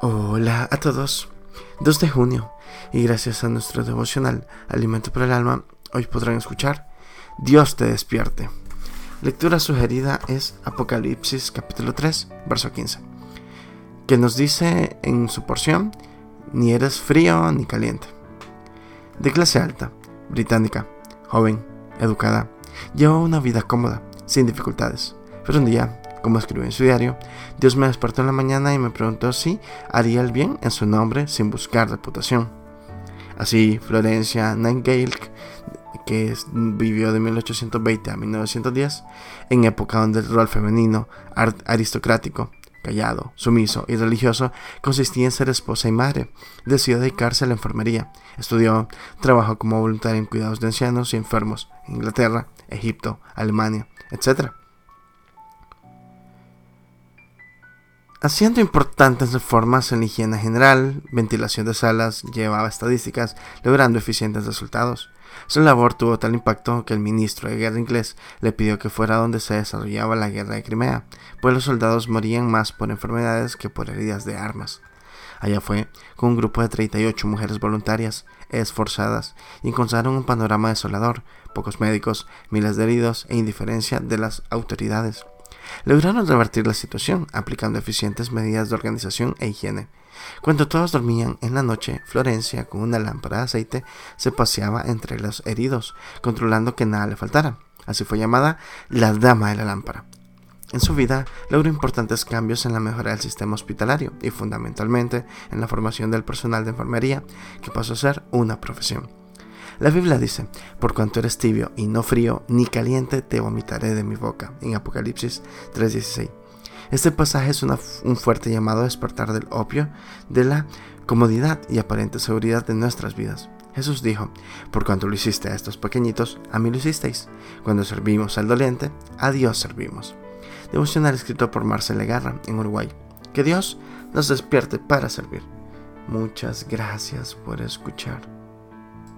Hola a todos. 2 de junio y gracias a nuestro devocional Alimento para el Alma, hoy podrán escuchar Dios te despierte. Lectura sugerida es Apocalipsis capítulo 3, verso 15, que nos dice en su porción, ni eres frío ni caliente. De clase alta, británica, joven, educada, lleva una vida cómoda, sin dificultades, pero un día como escribió en su diario, Dios me despertó en la mañana y me preguntó si haría el bien en su nombre sin buscar reputación. Así, Florencia Nightingale, que vivió de 1820 a 1910, en época donde el rol femenino, aristocrático, callado, sumiso y religioso consistía en ser esposa y madre, decidió dedicarse a la enfermería. Estudió, trabajó como voluntaria en cuidados de ancianos y enfermos en Inglaterra, Egipto, Alemania, etc. Haciendo importantes reformas en la higiene general, ventilación de salas, llevaba estadísticas, logrando eficientes resultados. Su labor tuvo tal impacto que el ministro de guerra inglés le pidió que fuera donde se desarrollaba la guerra de Crimea, pues los soldados morían más por enfermedades que por heridas de armas. Allá fue, con un grupo de 38 mujeres voluntarias, esforzadas, y encontraron un panorama desolador, pocos médicos, miles de heridos e indiferencia de las autoridades. Lograron revertir la situación aplicando eficientes medidas de organización e higiene. Cuando todos dormían en la noche, Florencia, con una lámpara de aceite, se paseaba entre los heridos, controlando que nada le faltara. Así fue llamada la Dama de la Lámpara. En su vida logró importantes cambios en la mejora del sistema hospitalario y fundamentalmente en la formación del personal de enfermería, que pasó a ser una profesión. La Biblia dice, por cuanto eres tibio y no frío ni caliente, te vomitaré de mi boca, en Apocalipsis 3:16. Este pasaje es un fuerte llamado a despertar del opio de la comodidad y aparente seguridad de nuestras vidas. Jesús dijo, por cuanto lo hiciste a estos pequeñitos, a mí lo hicisteis. Cuando servimos al doliente, a Dios servimos. Devocional escrito por Marcela Garra en Uruguay. Que Dios nos despierte para servir. Muchas gracias por escuchar.